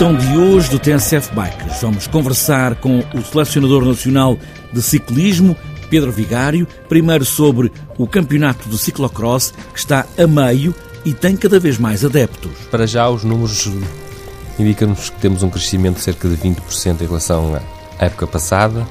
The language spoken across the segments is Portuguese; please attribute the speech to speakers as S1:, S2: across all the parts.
S1: edição de hoje do TSF Bikes, vamos conversar com o selecionador nacional de ciclismo, Pedro Vigário, primeiro sobre o campeonato de ciclocross, que está a meio e tem cada vez mais adeptos.
S2: Para já, os números indicam-nos que temos um crescimento de cerca de 20% em relação à época passada.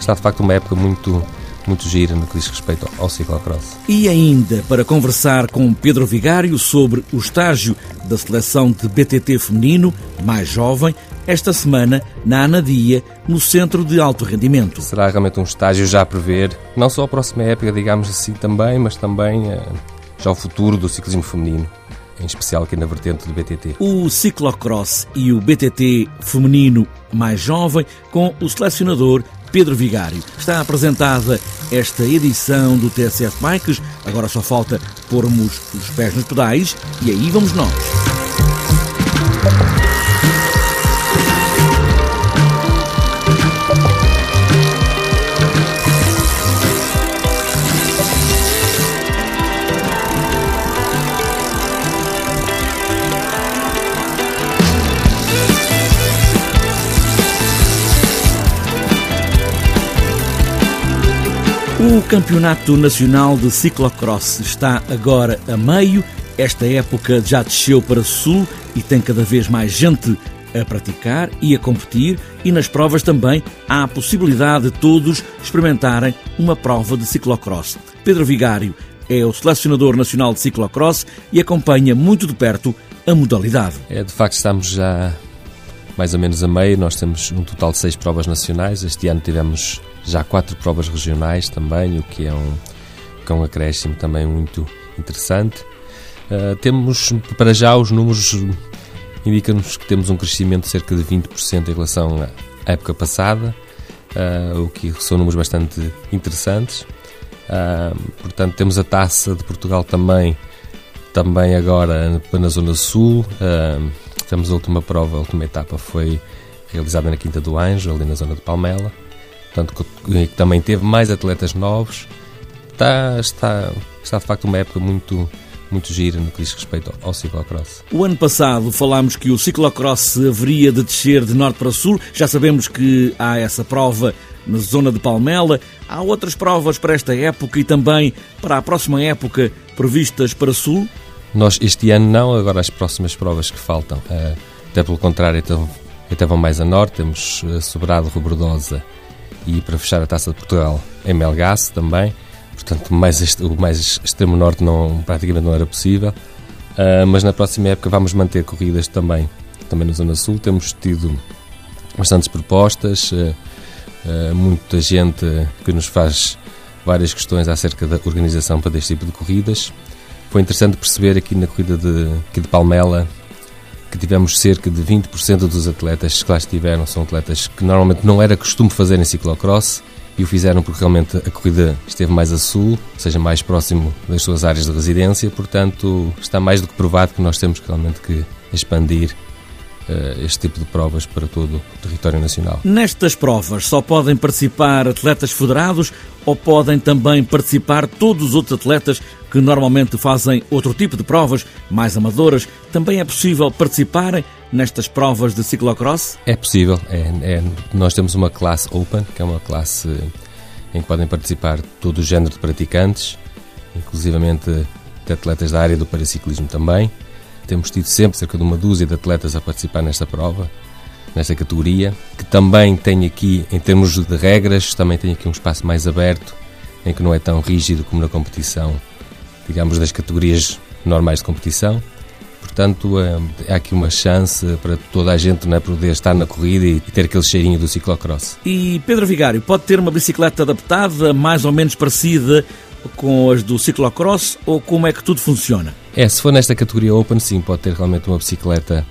S2: Está, de facto, uma época muito muito gira no que diz respeito ao ciclocross.
S1: E ainda para conversar com Pedro Vigário sobre o estágio da seleção de BTT feminino, mais jovem, esta semana na Anadia, no Centro de Alto Rendimento.
S2: Será realmente um estágio já a prever, não só a próxima época, digamos assim, também, mas também eh, já o futuro do ciclismo feminino em especial aqui na vertente do BTT.
S1: O ciclocross e o BTT feminino mais jovem com o selecionador Pedro Vigário. Está apresentada esta edição do TSF Bikes. Agora só falta pormos os pés nos pedais e aí vamos nós. O Campeonato Nacional de Ciclocross está agora a meio. Esta época já desceu para sul e tem cada vez mais gente a praticar e a competir, e nas provas também há a possibilidade de todos experimentarem uma prova de ciclocross. Pedro Vigário é o selecionador nacional de ciclocross e acompanha muito de perto a modalidade.
S2: É, de facto, estamos já mais ou menos a meio. Nós temos um total de seis provas nacionais. Este ano tivemos já quatro provas regionais também, o que é um, que é um acréscimo também muito interessante. Uh, temos, para já, os números indicam-nos que temos um crescimento de cerca de 20% em relação à época passada, uh, o que são números bastante interessantes. Uh, portanto, temos a taça de Portugal também, também agora na Zona Sul. Uh, temos a última prova, a última etapa foi realizada na Quinta do Anjo, ali na zona de Palmela portanto, que também teve mais atletas novos. Está, está, está de facto uma época muito, muito gira no que diz respeito ao ciclocross.
S1: O ano passado falámos que o ciclocross haveria de descer de norte para sul. Já sabemos que há essa prova na zona de Palmela. Há outras provas para esta época e também para a próxima época previstas para sul?
S2: Nós este ano não, agora as próximas provas que faltam. Eh, até pelo contrário, então, até vão mais a norte. Temos eh, Sobrado, Robordosa e para fechar a Taça de Portugal em Melgaço também. Portanto, mais o mais extremo norte não, praticamente não era possível. Uh, mas na próxima época vamos manter corridas também, também na Zona Sul. Temos tido bastantes propostas, uh, uh, muita gente que nos faz várias questões acerca da organização para este tipo de corridas. Foi interessante perceber aqui na corrida de, aqui de Palmela que tivemos cerca de 20% dos atletas que lá estiveram são atletas que normalmente não era costume fazer em ciclocross e o fizeram porque realmente a corrida esteve mais a sul, ou seja, mais próximo das suas áreas de residência, portanto está mais do que provado que nós temos realmente que expandir este tipo de provas para todo o território nacional.
S1: Nestas provas só podem participar atletas federados ou podem também participar todos os outros atletas que normalmente fazem outro tipo de provas, mais amadoras? Também é possível participarem nestas provas de ciclocross?
S2: É possível. É, é, nós temos uma classe Open, que é uma classe em que podem participar todo o género de praticantes, inclusivamente de atletas da área do paraciclismo também. Temos tido sempre cerca de uma dúzia de atletas a participar nesta prova, nesta categoria, que também tem aqui, em termos de regras, também tem aqui um espaço mais aberto, em que não é tão rígido como na competição, digamos, das categorias normais de competição. Portanto, é, há aqui uma chance para toda a gente é, poder estar na corrida e ter aquele cheirinho do ciclocross.
S1: E Pedro Vigário, pode ter uma bicicleta adaptada, mais ou menos parecida com as do ciclocross ou como é que tudo funciona?
S2: É, se for nesta categoria Open, sim, pode ter realmente uma bicicleta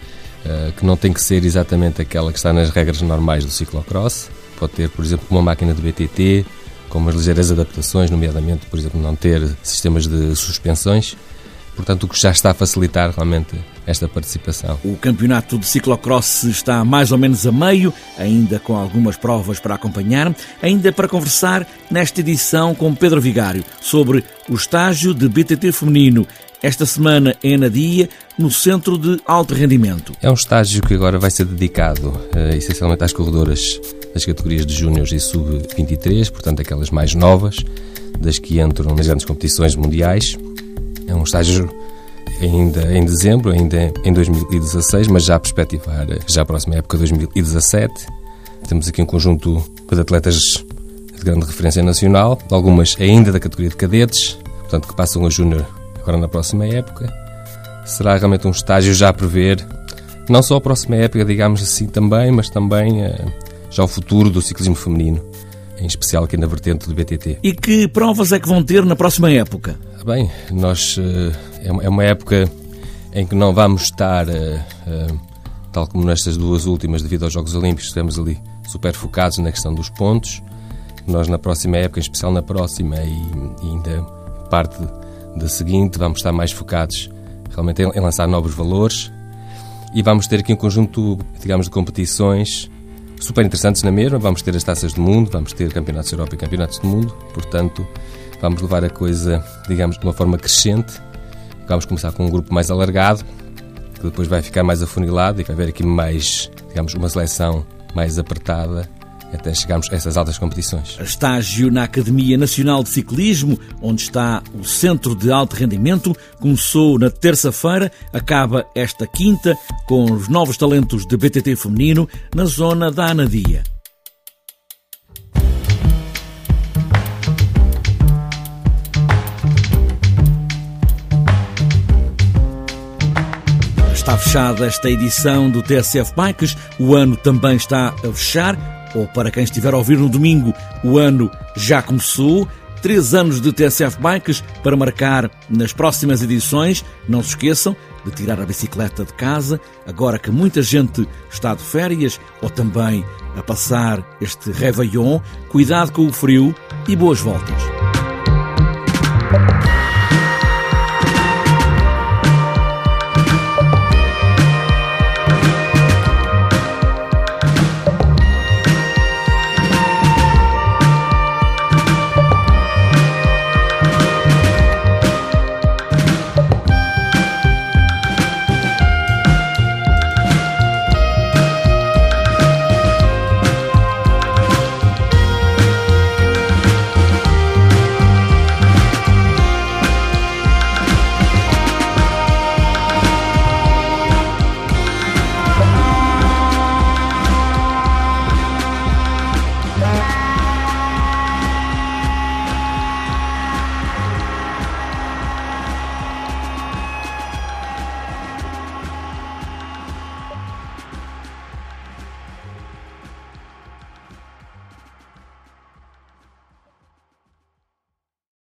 S2: uh, que não tem que ser exatamente aquela que está nas regras normais do ciclocross. Pode ter, por exemplo, uma máquina de BTT, com umas ligeiras adaptações, nomeadamente, por exemplo, não ter sistemas de suspensões portanto, o que já está a facilitar realmente esta participação.
S1: O campeonato de ciclocross está mais ou menos a meio, ainda com algumas provas para acompanhar, ainda para conversar nesta edição com Pedro Vigário sobre o estágio de BTT feminino esta semana em Anadia, no Centro de Alto Rendimento.
S2: É um estágio que agora vai ser dedicado uh, essencialmente às corredoras das categorias de Júniores e Sub-23, portanto aquelas mais novas, das que entram nas grandes competições mundiais. É um estágio ainda em dezembro, ainda em 2016, mas já a perspectivar já a próxima época, 2017. Temos aqui um conjunto de atletas de grande referência nacional, algumas ainda da categoria de cadetes, portanto que passam a júnior agora na próxima época. Será realmente um estágio já a prever, não só a próxima época, digamos assim, também, mas também uh, já o futuro do ciclismo feminino, em especial aqui na vertente do BTT.
S1: E que provas é que vão ter na próxima época?
S2: Bem, nós uh, é uma época em que não vamos estar, uh, tal como nestas duas últimas, devido aos Jogos Olímpicos, estamos ali super focados na questão dos pontos. Nós, na próxima época, em especial na próxima e, e ainda parte da seguinte, vamos estar mais focados realmente em, em lançar novos valores e vamos ter aqui um conjunto, digamos, de competições super interessantes na mesma. Vamos ter as taças do mundo, vamos ter campeonatos da Europa e campeonatos do mundo, portanto, vamos levar a coisa, digamos, de uma forma crescente. Vamos começar com um grupo mais alargado, que depois vai ficar mais afunilado e vai haver aqui mais, digamos, uma seleção mais apertada até chegarmos a essas altas competições.
S1: Estágio na Academia Nacional de Ciclismo, onde está o Centro de Alto Rendimento, começou na terça-feira, acaba esta quinta com os novos talentos de BTT feminino na zona da Anadia. Está fechada esta edição do TSF Bikes, o ano também está a fechar ou para quem estiver a ouvir no domingo, o ano já começou. Três anos de TSF Bikes para marcar nas próximas edições. Não se esqueçam de tirar a bicicleta de casa, agora que muita gente está de férias ou também a passar este Réveillon. Cuidado com o frio e boas voltas.